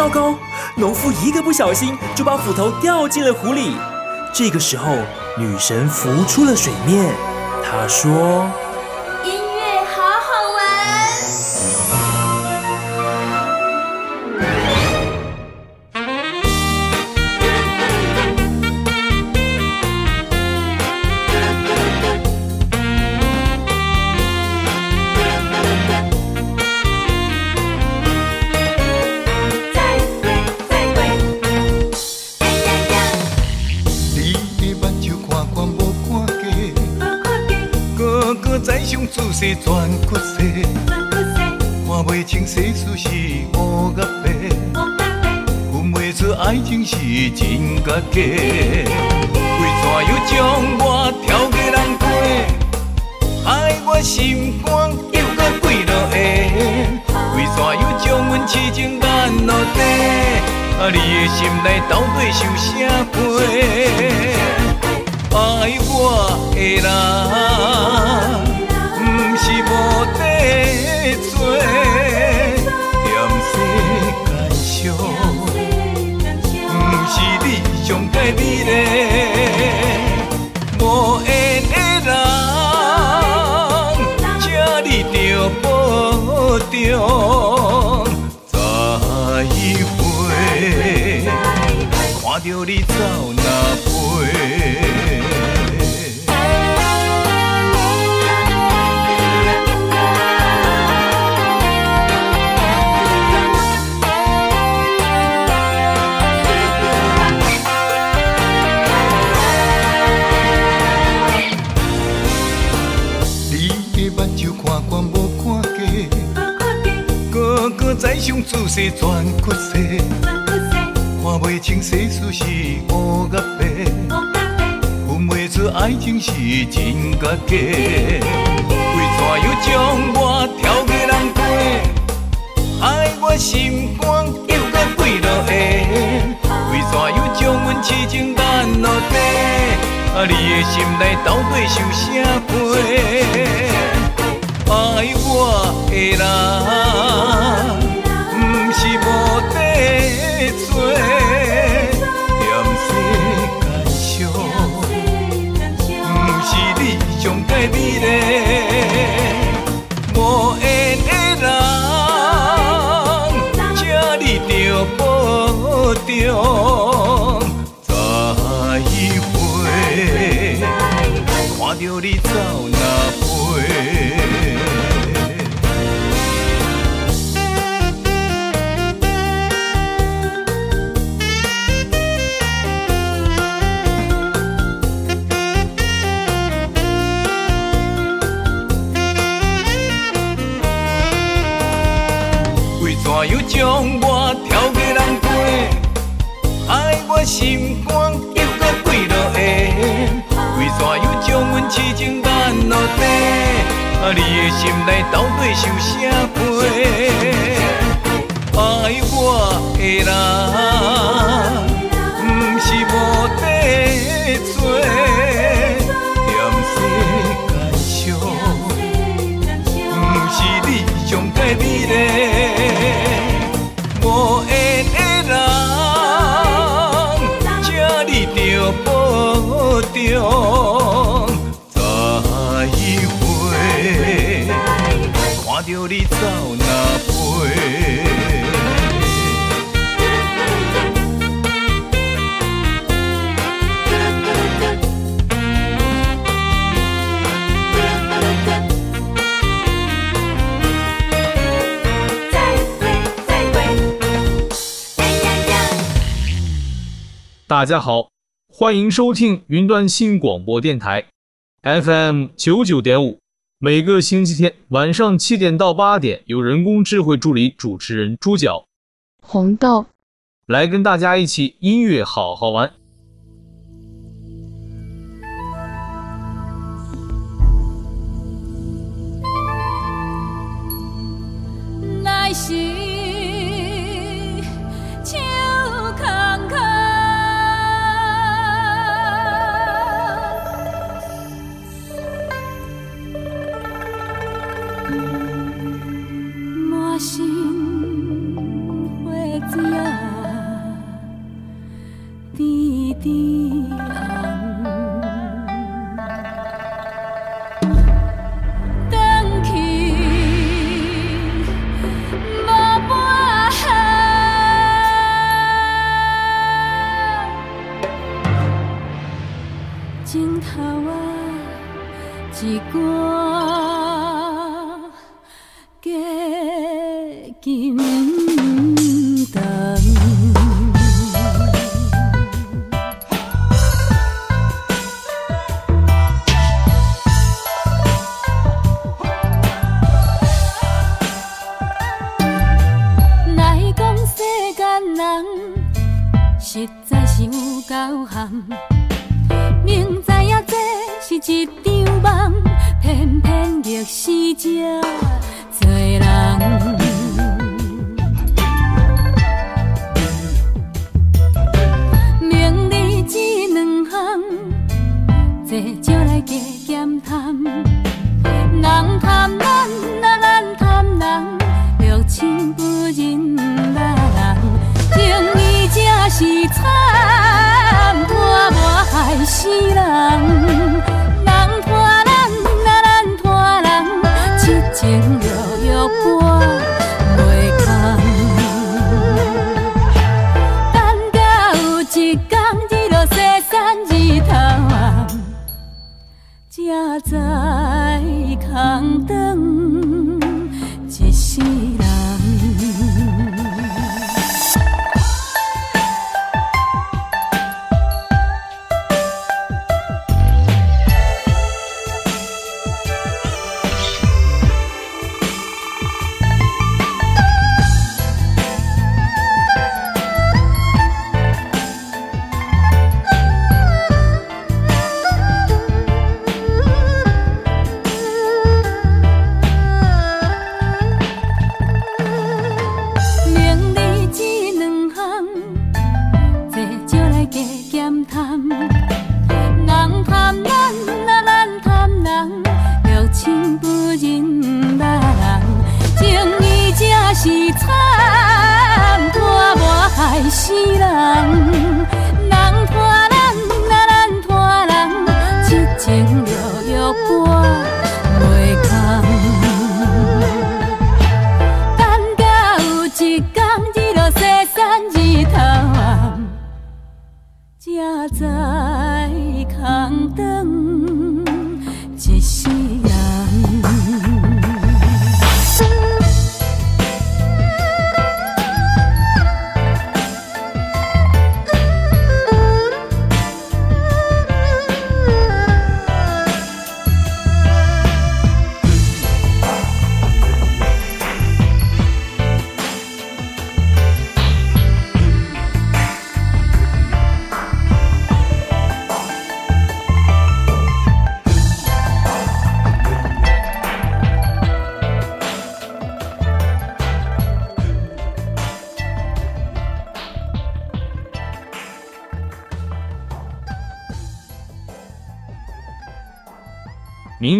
糟糕！农夫一个不小心就把斧头掉进了湖里。这个时候，女神浮出了水面，她说。世全屈世，看不清世事是乌甲白，分不出爱情是真甲假。为怎又将我挑给人过，害我心肝又搁跪落下。为怎又将阮痴情压落地？啊，你的心内到底受啥罪？爱我的人。无底做，嫌世间俗，不是你上界美丽。无缘的人，请你着保重，再会，看着你走若飞。再想自世全屈世，看袂清世事是乌甲白，分不出爱情是真甲假。为怎又将我挑给人过，害我心肝又搁跪落下？为怎又将阮痴情压落地？啊，你的心内到底受啥罪？爱我的人。做，嫌世间俗，不是你上界美丽。无缘的人，请你着保重，再会，看着你走痴情难落地？啊，你的心内到底想啥罪？爱我的人，不是无底大家好，欢迎收听云端新广播电台 FM 九九点五。每个星期天晚上七点到八点，有人工智慧助理主持人猪脚红豆来跟大家一起音乐好好玩。来兮。心头，一挂。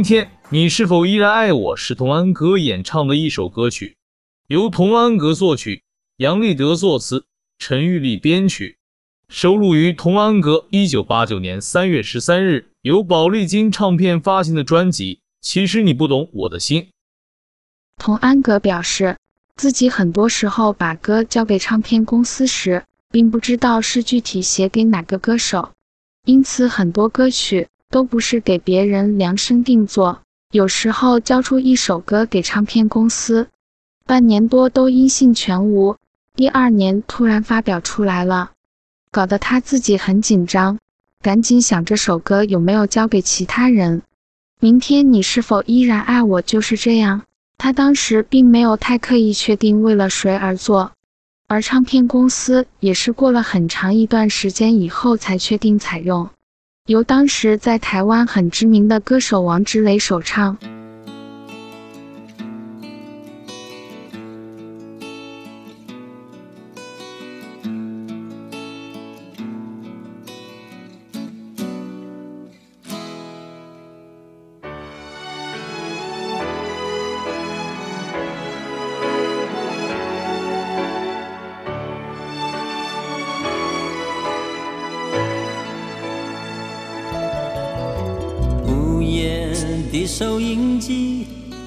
今天你是否依然爱我？是童安格演唱的一首歌曲，由童安格作曲，杨立德作词，陈玉丽编曲，收录于童安格一九八九年三月十三日由宝丽金唱片发行的专辑《其实你不懂我的心》。童安格表示，自己很多时候把歌交给唱片公司时，并不知道是具体写给哪个歌手，因此很多歌曲。都不是给别人量身定做，有时候交出一首歌给唱片公司，半年多都音信全无，第二年突然发表出来了，搞得他自己很紧张，赶紧想这首歌有没有交给其他人。明天你是否依然爱我？就是这样，他当时并没有太刻意确定为了谁而做，而唱片公司也是过了很长一段时间以后才确定采用。由当时在台湾很知名的歌手王志磊首唱。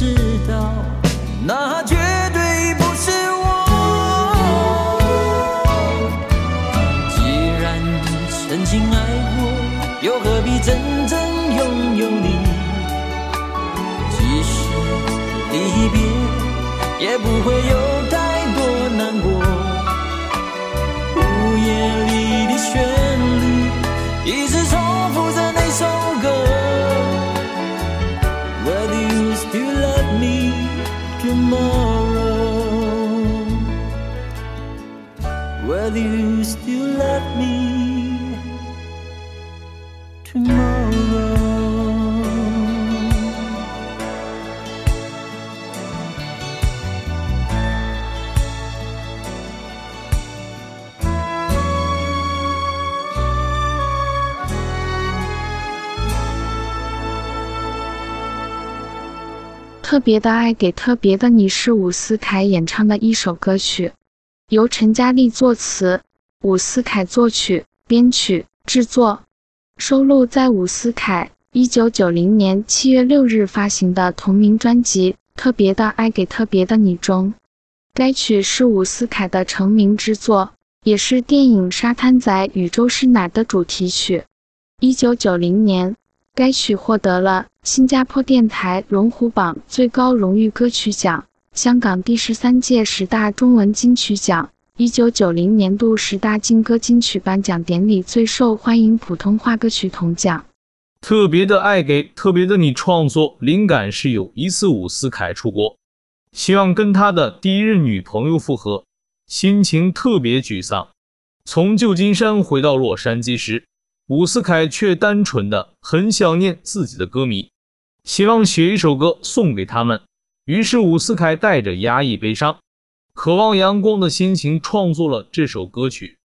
知道那绝对不是我。既然曾经爱过又何必真正拥有你？即使离别也不会有特别的爱给特别的你是伍思凯演唱的一首歌曲。由陈嘉丽作词，伍思凯作曲、编曲、制作，收录在伍思凯一九九零年七月六日发行的同名专辑《特别的爱给特别的你》中。该曲是伍思凯的成名之作，也是电影《沙滩仔宇宙是奶》的主题曲。一九九零年，该曲获得了新加坡电台龙虎榜最高荣誉歌曲奖。香港第十三届十大中文金曲奖，一九九零年度十大金歌金曲颁奖典礼最受欢迎普通话歌曲铜奖。特别的爱给特别的你，创作灵感是有一次伍思凯出国，希望跟他的第一任女朋友复合，心情特别沮丧。从旧金山回到洛杉矶时，伍思凯却单纯的很想念自己的歌迷，希望写一首歌送给他们。于是伍思凯带着压抑悲伤、渴望阳光的心情创作了这首歌曲。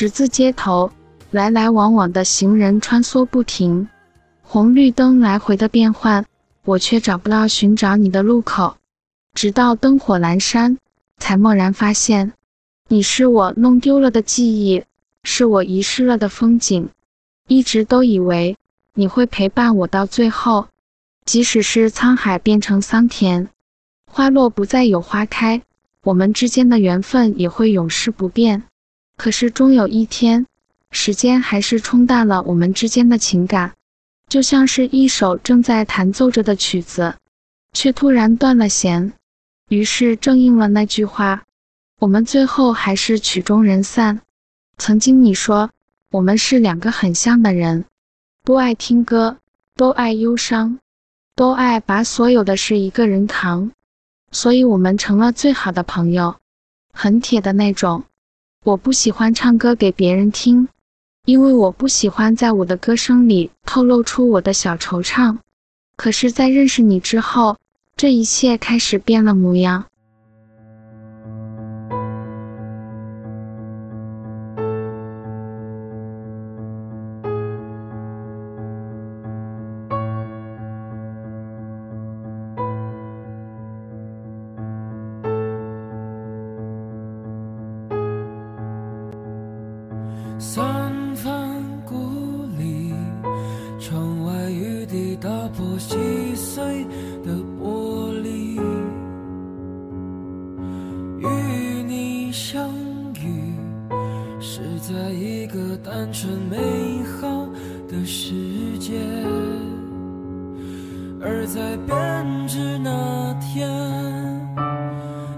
十字街头，来来往往的行人穿梭不停，红绿灯来回的变换，我却找不到寻找你的路口。直到灯火阑珊，才蓦然发现，你是我弄丢了的记忆，是我遗失了的风景。一直都以为你会陪伴我到最后，即使是沧海变成桑田，花落不再有花开，我们之间的缘分也会永世不变。可是终有一天，时间还是冲淡了我们之间的情感，就像是一首正在弹奏着的曲子，却突然断了弦。于是正应了那句话：我们最后还是曲终人散。曾经你说，我们是两个很像的人，都爱听歌，都爱忧伤，都爱把所有的事一个人扛，所以我们成了最好的朋友，很铁的那种。我不喜欢唱歌给别人听因为我不喜欢在我的歌声里透露出我的小惆怅。可是在认识你之后这一切开始变了模样。在一个单纯美好的世界而在编织那天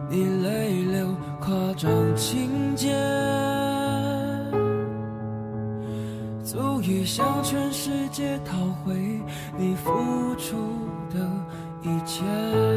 你泪流夸张情节足以向全世界讨回你付出的一切。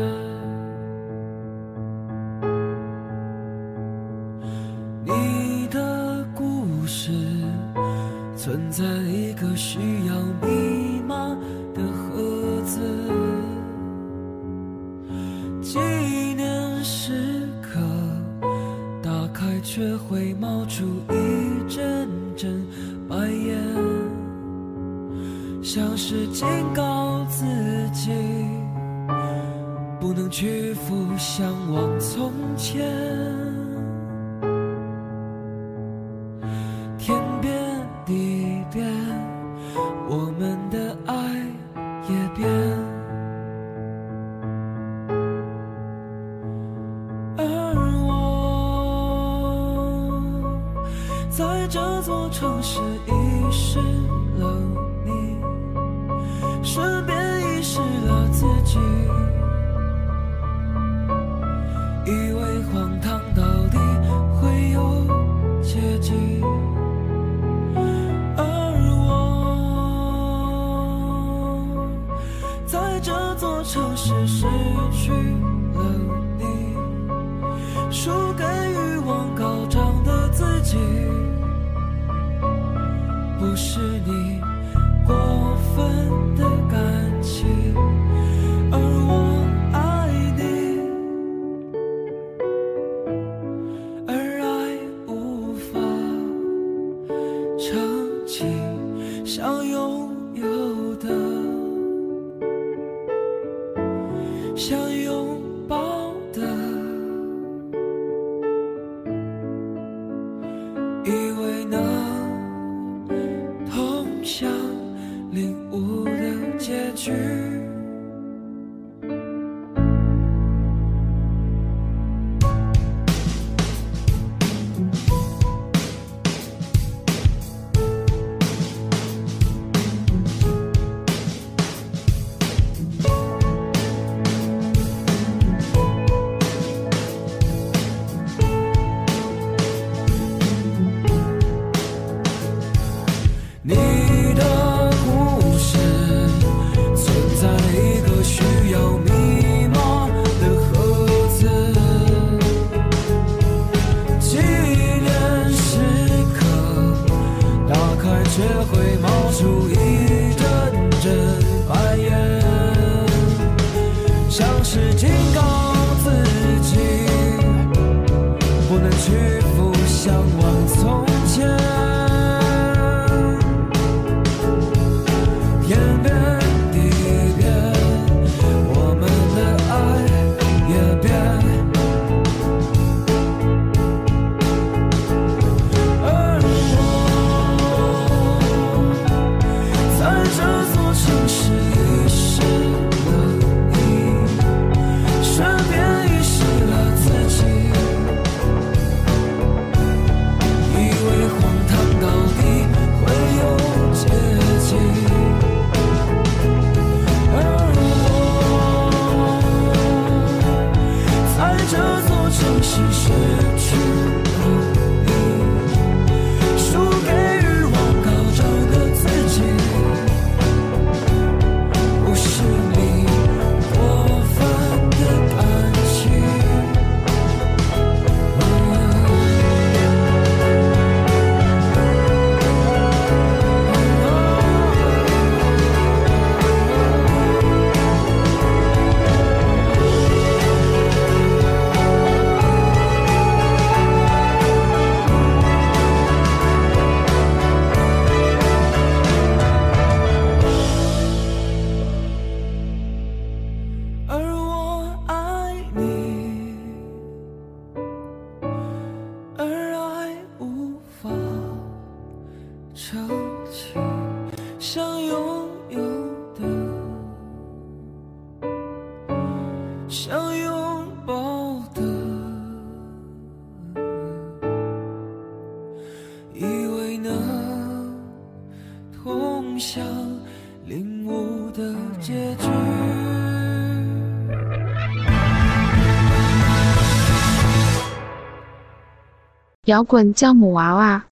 摇滚教母娃娃。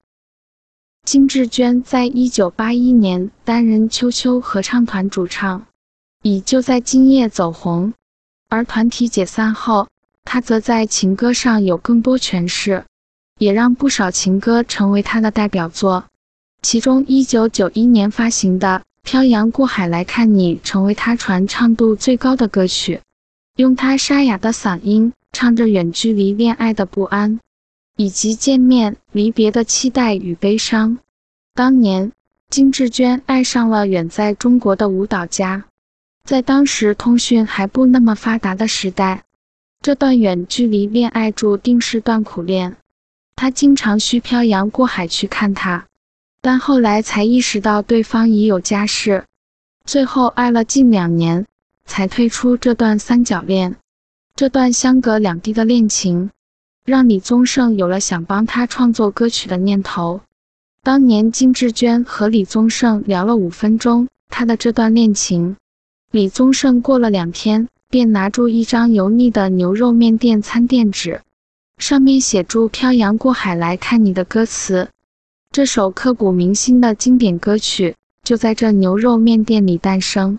金智娟在一九八一年担任秋秋合唱团主唱，以《就在今夜》走红。而团体解散后，她则在情歌上有更多诠释，也让不少情歌成为她的代表作。其中，一九九一年发行的《漂洋过海来看你》成为她传唱度最高的歌曲，用她沙哑的嗓音唱着远距离恋爱的不安。以及见面离别的期待与悲伤。当年，金智娟爱上了远在中国的舞蹈家，在当时通讯还不那么发达的时代，这段远距离恋爱注定是段苦恋。她经常需漂洋过海去看他，但后来才意识到对方已有家室，最后爱了近两年，才退出这段三角恋。这段相隔两地的恋情。让李宗盛有了想帮他创作歌曲的念头。当年金智娟和李宗盛聊了五分钟他的这段恋情，李宗盛过了两天便拿出一张油腻的牛肉面店餐垫纸，上面写住“漂洋过海来看你”的歌词。这首刻骨铭心的经典歌曲就在这牛肉面店里诞生。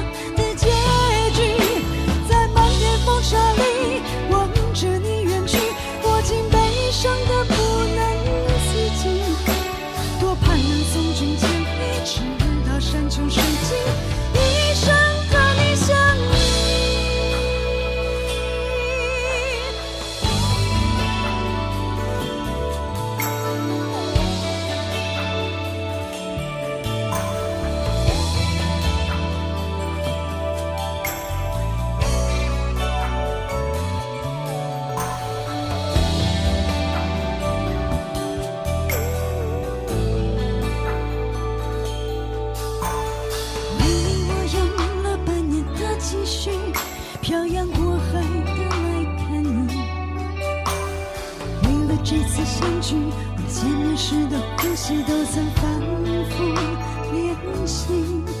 这次相聚，我见面时的呼吸都曾反复练习。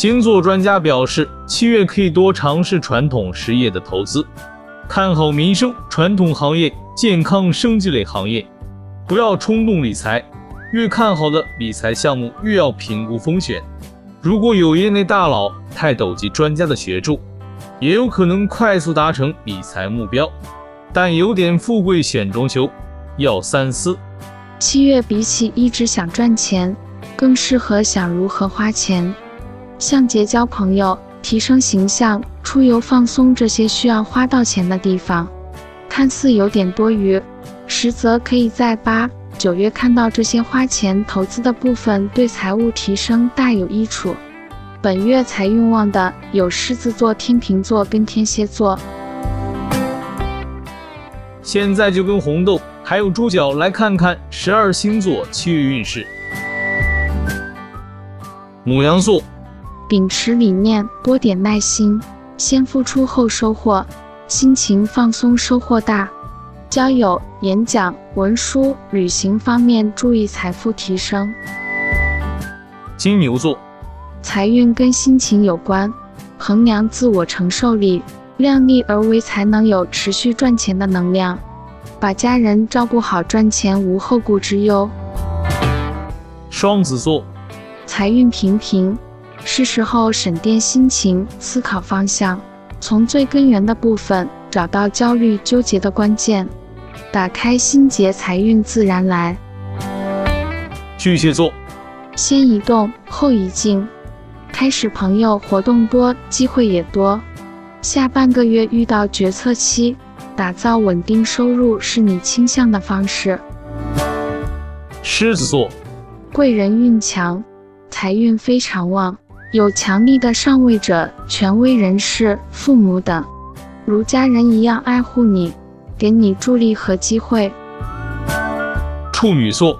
星座专家表示，七月可以多尝试传统实业的投资，看好民生、传统行业、健康、生计类行业，不要冲动理财。越看好的理财项目，越要评估风险。如果有业内大佬、泰斗级专家的协助，也有可能快速达成理财目标。但有点富贵险中求，要三思。七月比起一直想赚钱，更适合想如何花钱。像结交朋友、提升形象、出游放松这些需要花到钱的地方，看似有点多余，实则可以在八。九月看到这些花钱投资的部分，对财务提升大有益处。本月财运旺的有狮子座、天秤座跟天蝎座。现在就跟红豆还有猪脚来看看十二星座七月运势。母羊座，秉持理念，多点耐心，先付出后收获，心情放松，收获大。交友、演讲、文书、旅行方面注意财富提升。金牛座，财运跟心情有关，衡量自我承受力，量力而为才能有持续赚钱的能量。把家人照顾好，赚钱无后顾之忧。双子座，财运平平，是时候审掂心情，思考方向，从最根源的部分找到焦虑纠结的关键。打开心结，财运自然来。巨蟹座，先移动，后移静，开始朋友活动多，机会也多。下半个月遇到决策期，打造稳定收入是你倾向的方式。狮子座，贵人运强，财运非常旺，有强力的上位者、权威人士、父母等，如家人一样爱护你。给你助力和机会。处女座，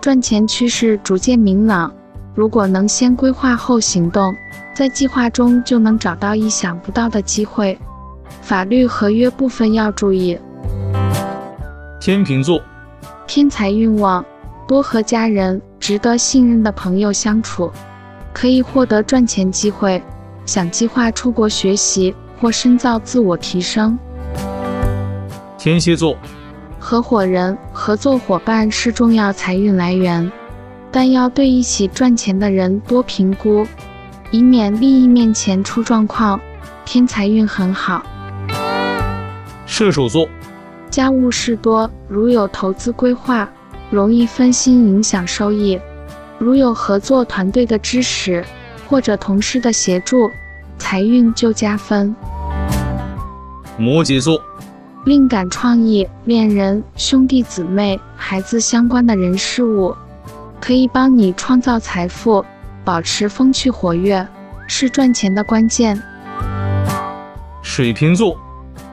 赚钱趋势逐渐明朗，如果能先规划后行动，在计划中就能找到意想不到的机会。法律合约部分要注意。天秤座，偏财运旺，多和家人、值得信任的朋友相处，可以获得赚钱机会。想计划出国学习或深造自我提升。天蝎座，合伙人、合作伙伴是重要财运来源，但要对一起赚钱的人多评估，以免利益面前出状况。偏财运很好。射手座，家务事多，如有投资规划，容易分心影响收益；如有合作团队的支持或者同事的协助，财运就加分。摩羯座。灵感创意、恋人、兄弟姊妹、孩子相关的人事物，可以帮你创造财富，保持风趣活跃，是赚钱的关键。水瓶座，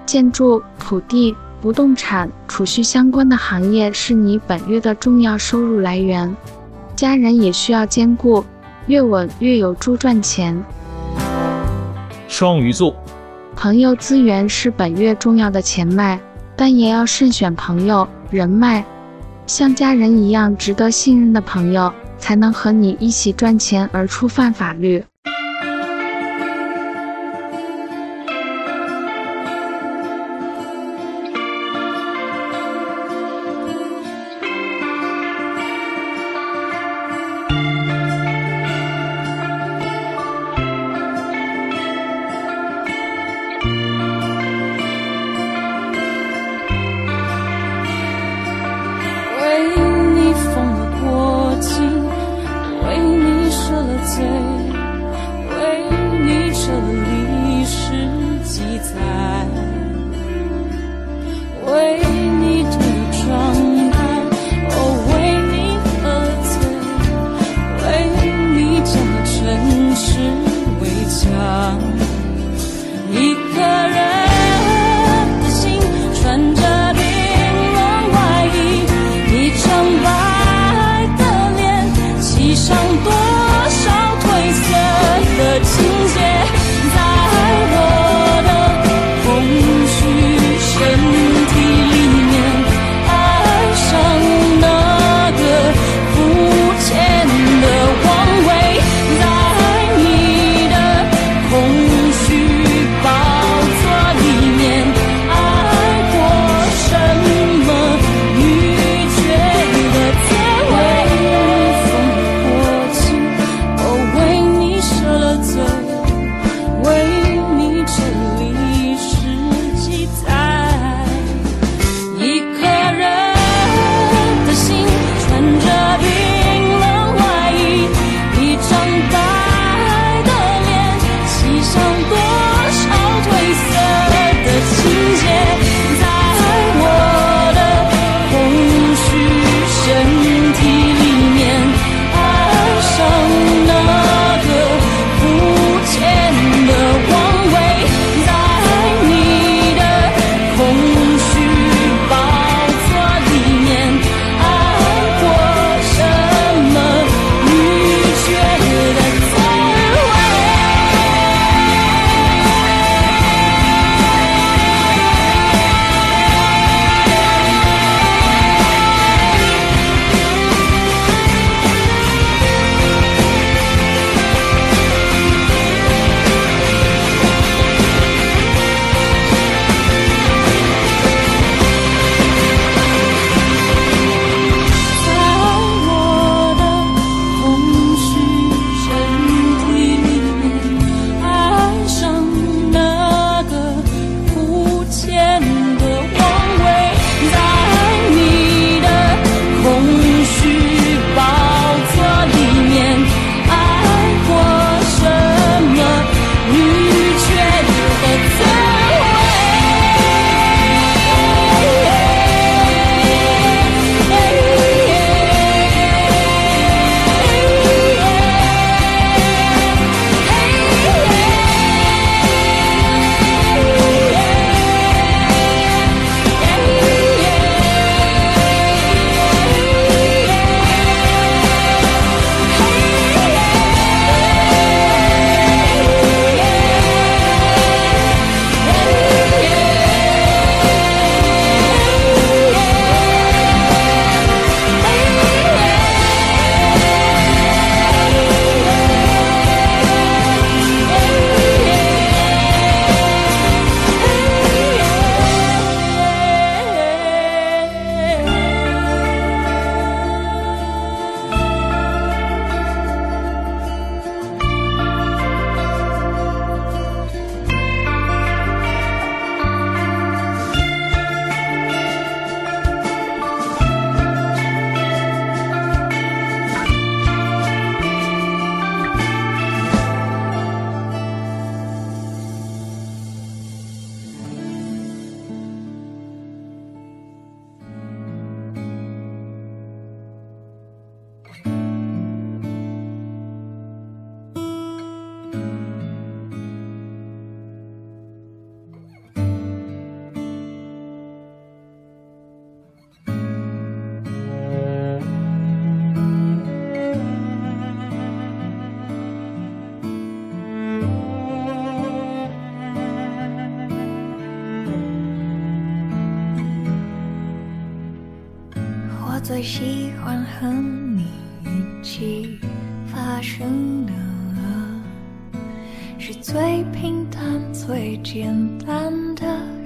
建筑、土地、不动产、储蓄相关的行业是你本月的重要收入来源，家人也需要兼顾，越稳越有助赚钱。双鱼座。朋友资源是本月重要的钱脉，但也要慎选朋友人脉，像家人一样值得信任的朋友，才能和你一起赚钱而触犯法律。最喜欢和你一起发生的，是最平淡、最简单的。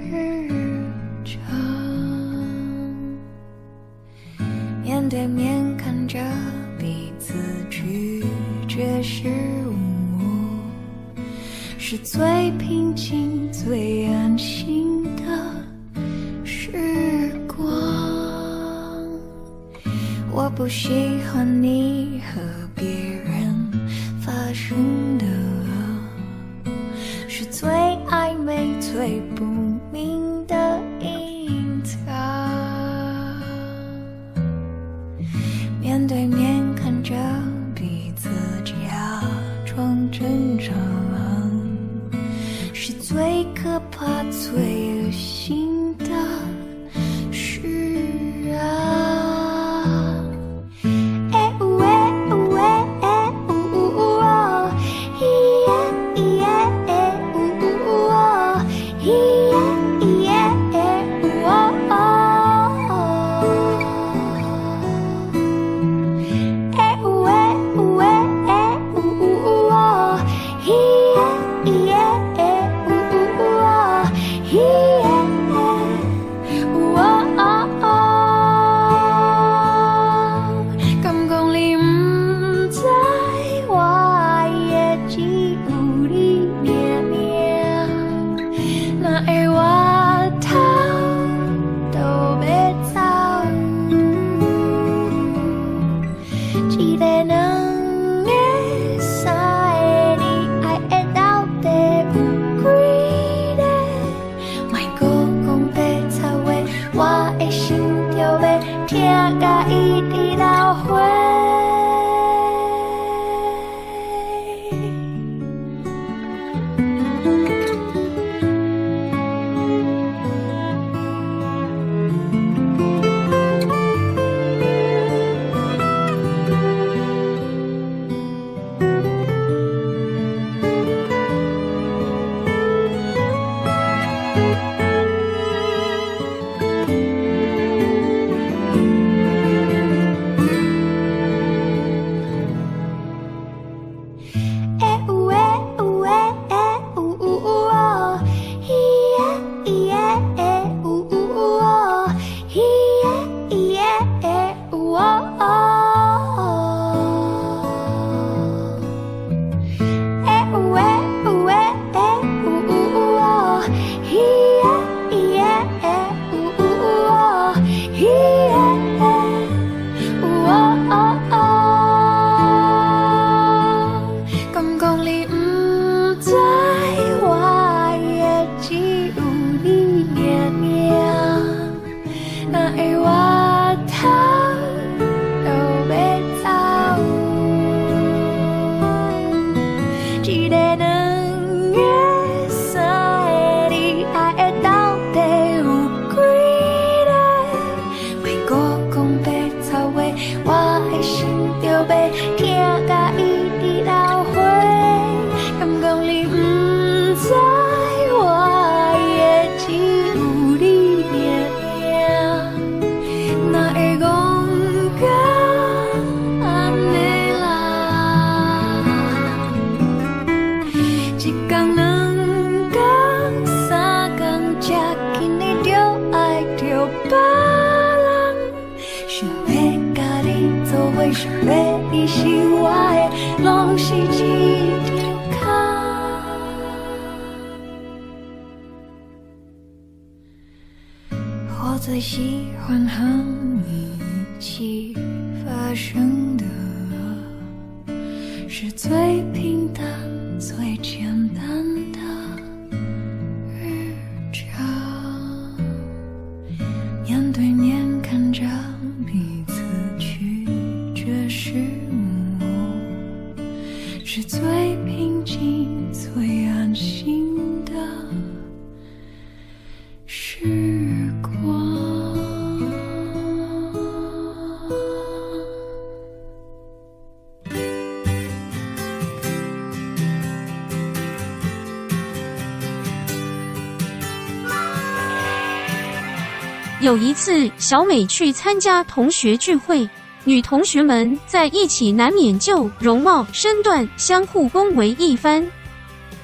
有一次，小美去参加同学聚会，女同学们在一起，难免就容貌、身段相互恭维一番。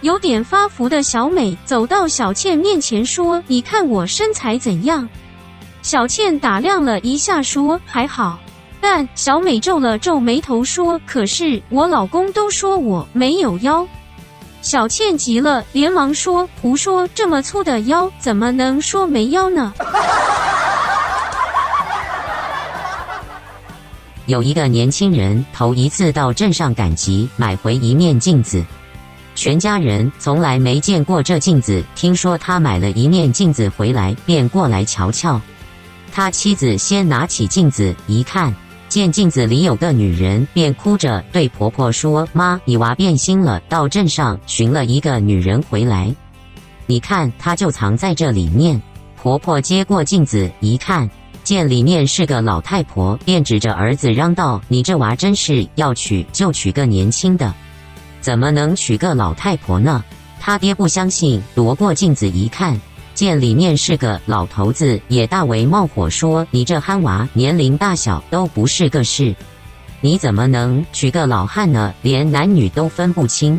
有点发福的小美走到小倩面前说：“你看我身材怎样？”小倩打量了一下，说：“还好。”但小美皱了皱眉头说：“可是我老公都说我没有腰。”小倩急了，连忙说：“胡说，这么粗的腰，怎么能说没腰呢？” 有一个年轻人头一次到镇上赶集，买回一面镜子，全家人从来没见过这镜子。听说他买了一面镜子回来，便过来瞧瞧。他妻子先拿起镜子一看，见镜子里有个女人，便哭着对婆婆说：“妈，你娃变心了，到镇上寻了一个女人回来，你看，她就藏在这里面。”婆婆接过镜子一看。见里面是个老太婆，便指着儿子嚷道：“你这娃真是要娶就娶个年轻的，怎么能娶个老太婆呢？”他爹不相信，夺过镜子一看，见里面是个老头子，也大为冒火，说：“你这憨娃，年龄大小都不是个事，你怎么能娶个老汉呢？连男女都分不清。”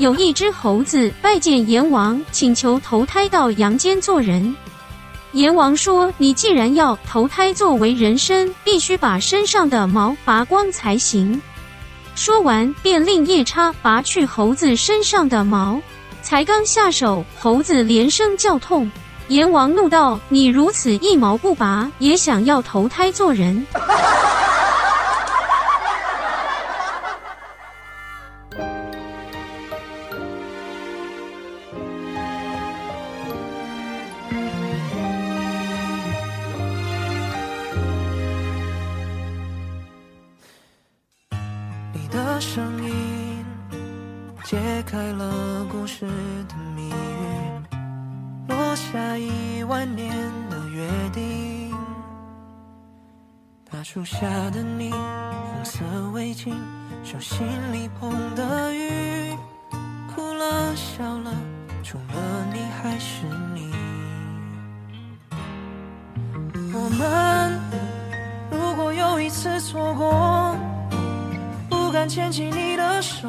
有一只猴子拜见阎王，请求投胎到阳间做人。阎王说：“你既然要投胎作为人身，必须把身上的毛拔光才行。”说完，便令夜叉拔去猴子身上的毛。才刚下手，猴子连声叫痛。阎王怒道：“你如此一毛不拔，也想要投胎做人？” 揭开了故事的谜语，落下一万年的约定。大树下的你，红色围巾，手心里捧的雨，哭了笑了，除了你还是你。我们如果有一次错过。不敢牵起你的手，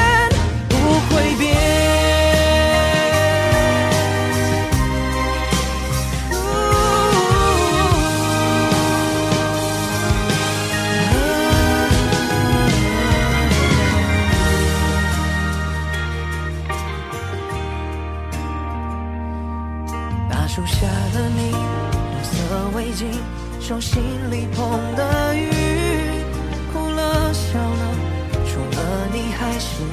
会变。大树下的你，红色围巾，手心里捧的雨。哭了笑了，除了你还是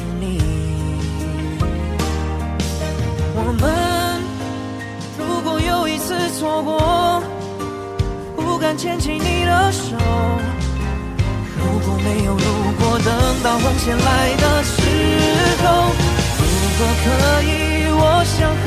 错过，不敢牵起你的手。如果没有如果，等到红线来的时候，如果可以，我想和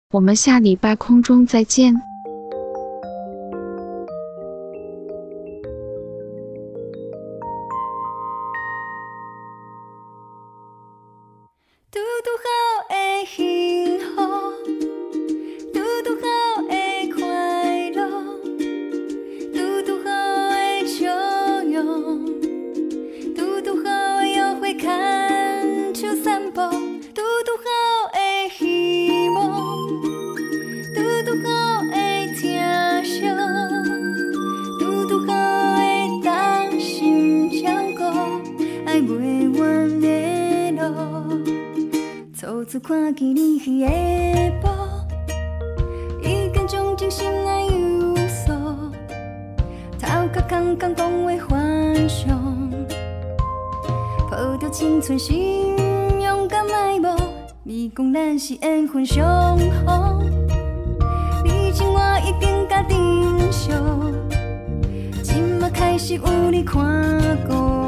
我们下礼拜空中再见。看见你彼个步，已经将真心爱有所，头壳空空讲话幻想，抱着青春心，勇敢迈步。你讲咱是缘分相逢，你情我一定甲珍惜，今仔开始有你看顾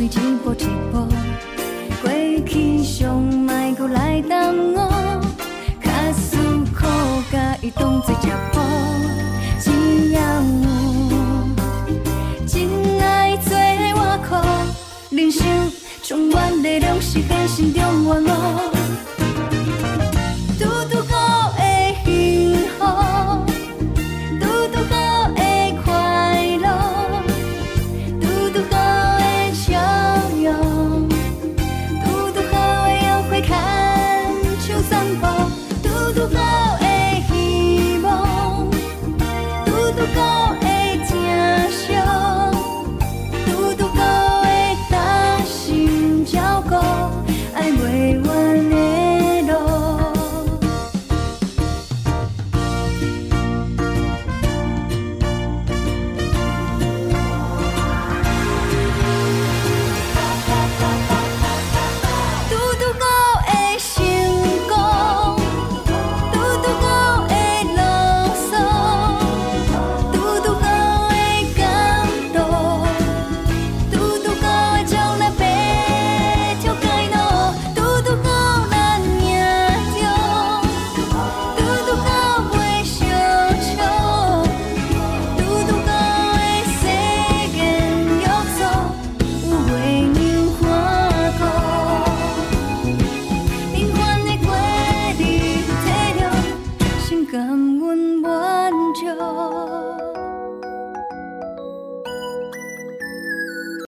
随一步一步，过去上莫阁来耽误，卡输苦甲伊当作食补，只要有真爱做外壳，人生充满力量是现实中愿望。